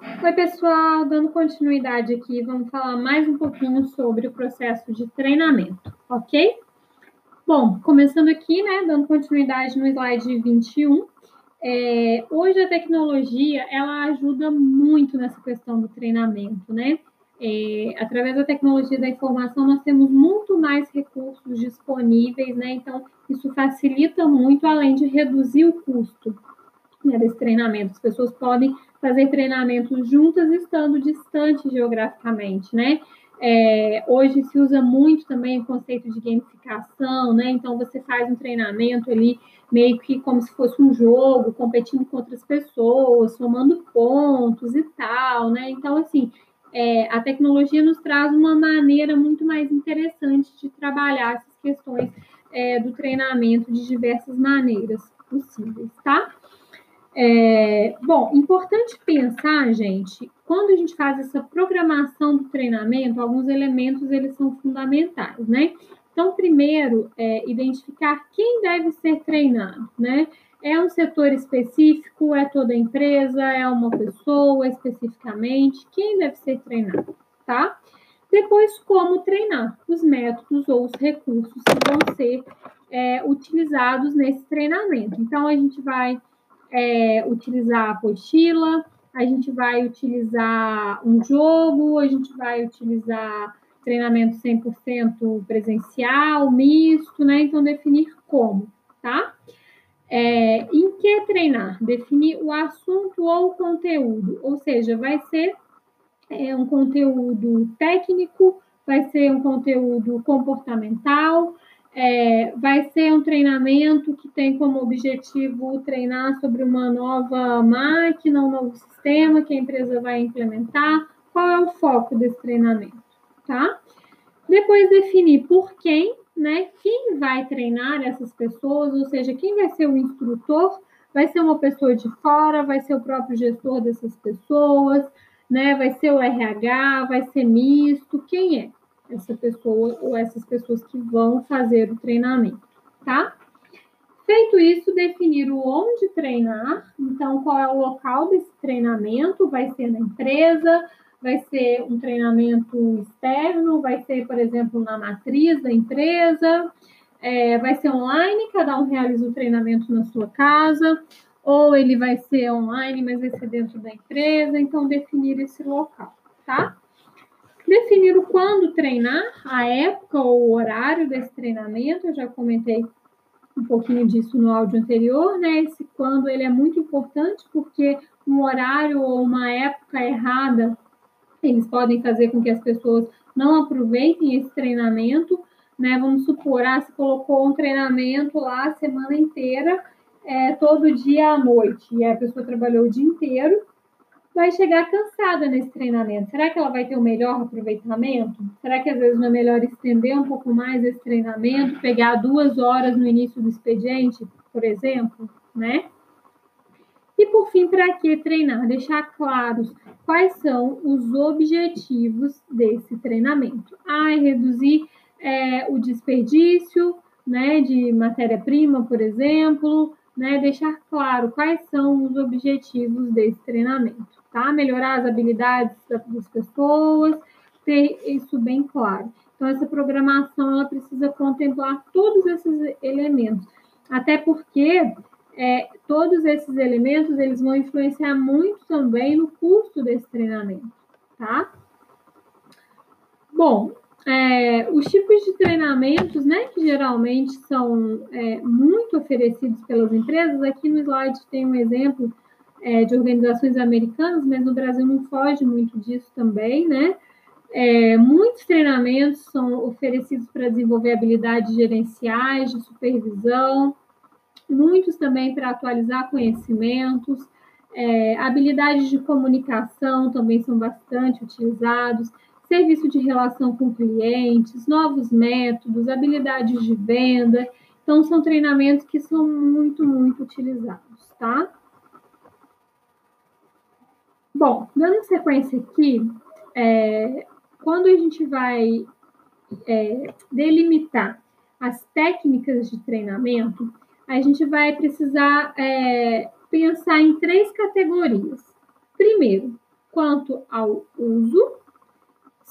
Oi, pessoal, dando continuidade aqui, vamos falar mais um pouquinho sobre o processo de treinamento, ok? Bom, começando aqui, né, dando continuidade no slide 21, é, hoje a tecnologia, ela ajuda muito nessa questão do treinamento, né? É, através da tecnologia da informação, nós temos muito mais recursos disponíveis, né? Então, isso facilita muito, além de reduzir o custo né, desse treinamento. As pessoas podem fazer treinamentos juntas, estando distantes geograficamente, né? É, hoje se usa muito também o conceito de gamificação, né? Então, você faz um treinamento ali, meio que como se fosse um jogo, competindo com outras pessoas, somando pontos e tal, né? Então, assim, é, a tecnologia nos traz uma maneira muito mais interessante de trabalhar essas questões é, do treinamento de diversas maneiras possíveis, tá? É, bom, importante pensar, gente, quando a gente faz essa programação do treinamento, alguns elementos eles são fundamentais, né? Então, primeiro, é, identificar quem deve ser treinado, né? É um setor específico? É toda a empresa? É uma pessoa especificamente? Quem deve ser treinado, tá? Depois, como treinar os métodos ou os recursos que vão ser é, utilizados nesse treinamento. Então, a gente vai é, utilizar a apostila, a gente vai utilizar um jogo, a gente vai utilizar treinamento 100% presencial, misto, né? Então, definir como, tá? É, em que treinar? Definir o assunto ou o conteúdo, ou seja, vai ser é, um conteúdo técnico, vai ser um conteúdo comportamental, é, vai ser um treinamento que tem como objetivo treinar sobre uma nova máquina, um novo sistema que a empresa vai implementar. Qual é o foco desse treinamento, tá? Depois definir por quem né, quem vai treinar essas pessoas, ou seja, quem vai ser o instrutor, vai ser uma pessoa de fora, vai ser o próprio gestor dessas pessoas, né, vai ser o RH, vai ser misto, quem é essa pessoa ou essas pessoas que vão fazer o treinamento, tá? Feito isso, definir o onde treinar, então qual é o local desse treinamento, vai ser na empresa, vai ser um treinamento externo, vai ser, por exemplo, na matriz da empresa, é, vai ser online, cada um realiza o treinamento na sua casa, ou ele vai ser online, mas vai ser dentro da empresa, então definir esse local, tá? Definir o quando treinar, a época ou o horário desse treinamento, eu já comentei um pouquinho disso no áudio anterior, né? Esse quando ele é muito importante porque um horário ou uma época errada eles podem fazer com que as pessoas não aproveitem esse treinamento, né? Vamos supor, ah, se colocou um treinamento lá a semana inteira, é, todo dia à noite, e a pessoa trabalhou o dia inteiro, vai chegar cansada nesse treinamento. Será que ela vai ter o melhor aproveitamento? Será que às vezes não é melhor estender um pouco mais esse treinamento, pegar duas horas no início do expediente, por exemplo, né? E por fim, para que treinar? Deixar claros quais são os objetivos desse treinamento. Ah, é reduzir é, o desperdício né, de matéria-prima, por exemplo, né, deixar claro quais são os objetivos desse treinamento, tá? Melhorar as habilidades das pessoas, ter isso bem claro. Então, essa programação ela precisa contemplar todos esses elementos, até porque é, todos esses elementos eles vão influenciar muito também no custo desse treinamento, tá? Bom, é, os tipos de treinamentos, né, que geralmente são é, muito oferecidos pelas empresas, aqui no slide tem um exemplo é, de organizações americanas, mas no Brasil não foge muito disso também, né? É, muitos treinamentos são oferecidos para desenvolver habilidades gerenciais, de supervisão, muitos também para atualizar conhecimentos, é, habilidades de comunicação também são bastante utilizados, serviço de relação com clientes, novos métodos, habilidades de venda. Então, são treinamentos que são muito, muito utilizados, tá? Bom, dando sequência aqui, é, quando a gente vai é, delimitar as técnicas de treinamento, a gente vai precisar é, pensar em três categorias. Primeiro, quanto ao uso,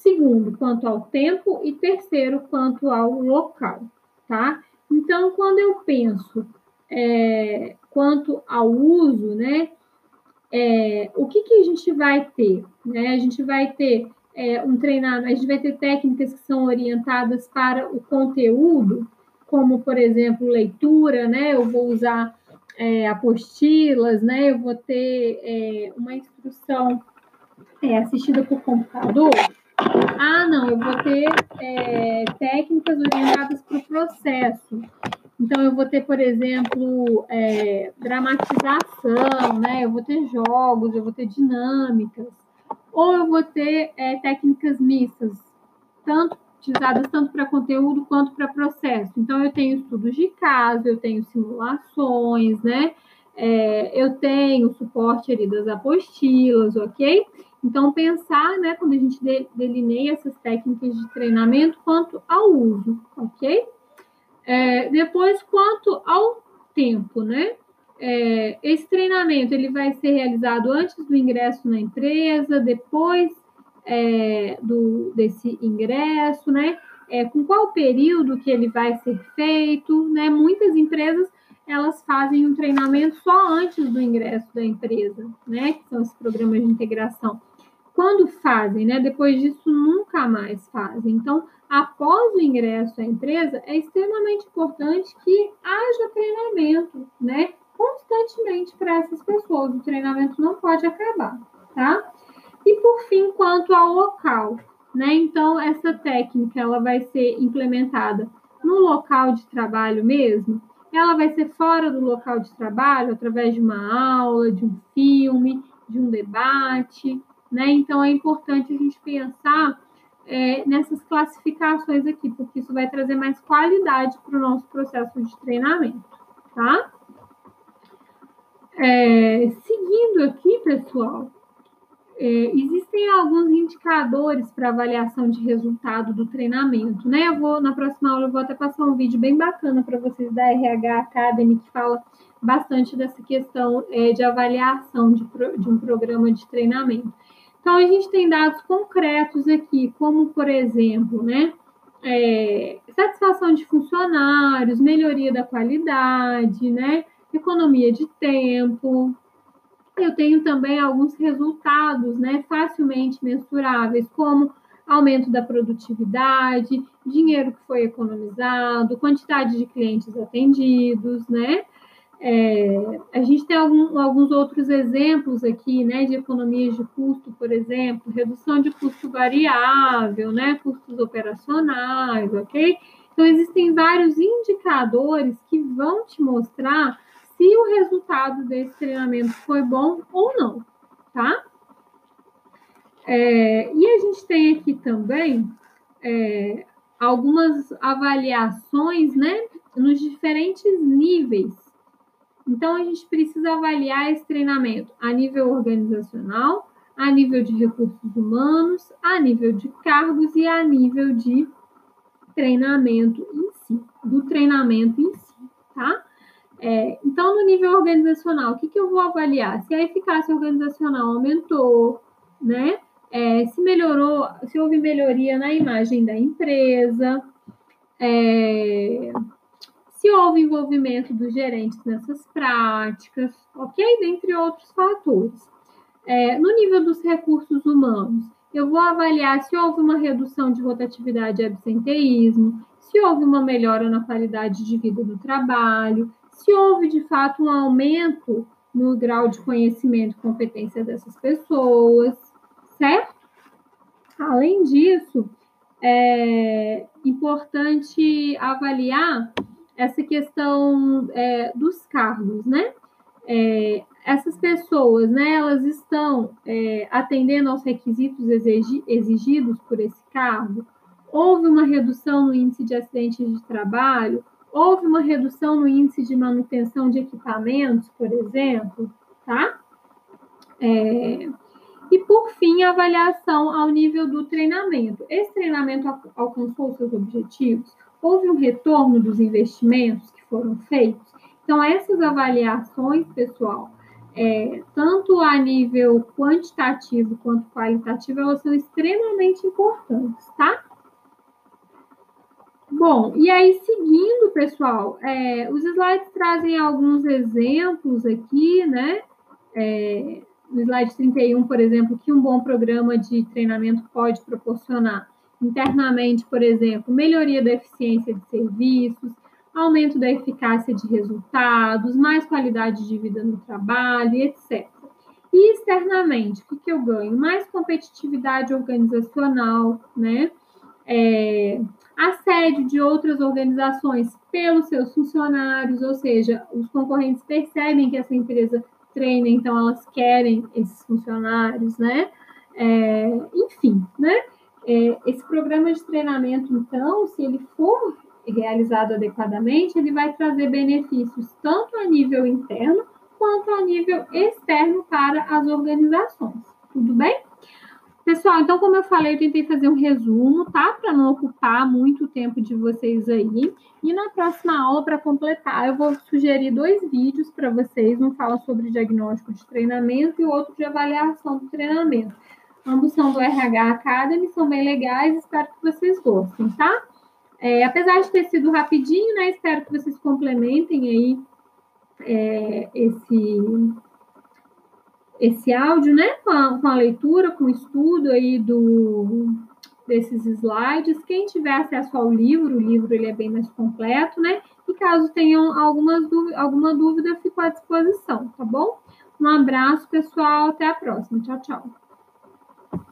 segundo, quanto ao tempo e terceiro, quanto ao local, tá? Então, quando eu penso é, quanto ao uso, né, é, o que, que a gente vai ter? Né? A gente vai ter é, um treinamento, a gente vai ter técnicas que são orientadas para o conteúdo, como, por exemplo, leitura, né? Eu vou usar é, apostilas, né? Eu vou ter é, uma instrução é, assistida por computador. Ah, não, eu vou ter é, técnicas orientadas para o processo. Então, eu vou ter, por exemplo, é, dramatização, né? Eu vou ter jogos, eu vou ter dinâmicas. Ou eu vou ter é, técnicas mistas, tanto utilizadas tanto para conteúdo quanto para processo. Então, eu tenho estudos de caso, eu tenho simulações, né? É, eu tenho suporte ali das apostilas, ok? Então, pensar, né, quando a gente delineia essas técnicas de treinamento, quanto ao uso, ok? É, depois, quanto ao tempo, né? É, esse treinamento ele vai ser realizado antes do ingresso na empresa, depois é, do, desse ingresso, né? É, com qual período que ele vai ser feito, né? Muitas empresas elas fazem um treinamento só antes do ingresso da empresa, né? Que são os programas de integração. Quando fazem, né? Depois disso nunca mais fazem. Então, após o ingresso à empresa, é extremamente importante que haja treinamento, né? Constantemente para essas pessoas. O treinamento não pode acabar, tá? E por fim, quanto ao local, né? Então, essa técnica ela vai ser implementada no local de trabalho mesmo. Ela vai ser fora do local de trabalho, através de uma aula, de um filme, de um debate, né? Então, é importante a gente pensar é, nessas classificações aqui, porque isso vai trazer mais qualidade para o nosso processo de treinamento, tá? É, seguindo aqui, pessoal, é, existem alguns indicadores para avaliação de resultado do treinamento, né? Eu vou, na próxima aula, eu vou até passar um vídeo bem bacana para vocês da RH Academy, que fala bastante dessa questão é, de avaliação de, de um programa de treinamento. Então, a gente tem dados concretos aqui, como, por exemplo, né? É, satisfação de funcionários, melhoria da qualidade, né? Economia de tempo, eu tenho também alguns resultados né, facilmente mensuráveis, como aumento da produtividade, dinheiro que foi economizado, quantidade de clientes atendidos, né? É, a gente tem algum, alguns outros exemplos aqui, né, de economias de custo, por exemplo, redução de custo variável, né, custos operacionais, ok? Então, existem vários indicadores que vão te mostrar se o resultado desse treinamento foi bom ou não, tá? É, e a gente tem aqui também é, algumas avaliações, né, nos diferentes níveis. Então, a gente precisa avaliar esse treinamento a nível organizacional, a nível de recursos humanos, a nível de cargos e a nível de treinamento em si, do treinamento em si, tá? É, então, no nível organizacional, o que, que eu vou avaliar? Se a eficácia organizacional aumentou, né? É, se melhorou, se houve melhoria na imagem da empresa, é, se houve envolvimento dos gerentes nessas práticas, ok? Dentre outros fatores. É, no nível dos recursos humanos, eu vou avaliar se houve uma redução de rotatividade e absenteísmo, se houve uma melhora na qualidade de vida do trabalho, se houve de fato um aumento no grau de conhecimento e competência dessas pessoas, certo? Além disso, é importante avaliar essa questão é, dos cargos, né? É, essas pessoas, né, elas estão é, atendendo aos requisitos exigidos por esse cargo? Houve uma redução no índice de acidentes de trabalho? Houve uma redução no índice de manutenção de equipamentos, por exemplo, tá? É, e, por fim, a avaliação ao nível do treinamento. Esse treinamento alcançou seus objetivos? Houve um retorno dos investimentos que foram feitos? Então, essas avaliações, pessoal, é, tanto a nível quantitativo quanto qualitativo, elas são extremamente importantes, tá? Bom, e aí seguindo, pessoal, é, os slides trazem alguns exemplos aqui, né? É, no slide 31, por exemplo, que um bom programa de treinamento pode proporcionar internamente, por exemplo, melhoria da eficiência de serviços, aumento da eficácia de resultados, mais qualidade de vida no trabalho, etc. E externamente, o que, eu ganho? Mais competitividade organizacional, né? É, assédio de outras organizações pelos seus funcionários, ou seja, os concorrentes percebem que essa empresa treina, então elas querem esses funcionários, né? É, enfim, né? É, esse programa de treinamento, então, se ele for realizado adequadamente, ele vai trazer benefícios tanto a nível interno quanto a nível externo para as organizações. Tudo bem? Pessoal, então, como eu falei, eu tentei fazer um resumo, tá? Para não ocupar muito tempo de vocês aí. E na próxima aula, para completar, eu vou sugerir dois vídeos para vocês. Um fala sobre diagnóstico de treinamento e o outro de avaliação do treinamento. Ambos são do RH Academy, são bem legais, espero que vocês gostem, tá? É, apesar de ter sido rapidinho, né? Espero que vocês complementem aí é, esse, esse áudio, né? Com a, com a, leitura, com o estudo aí do, desses slides. Quem tiver acesso ao livro, o livro ele é bem mais completo, né? E caso tenham algumas, alguma dúvida, fico à disposição, tá bom? Um abraço, pessoal. Até a próxima. Tchau, tchau.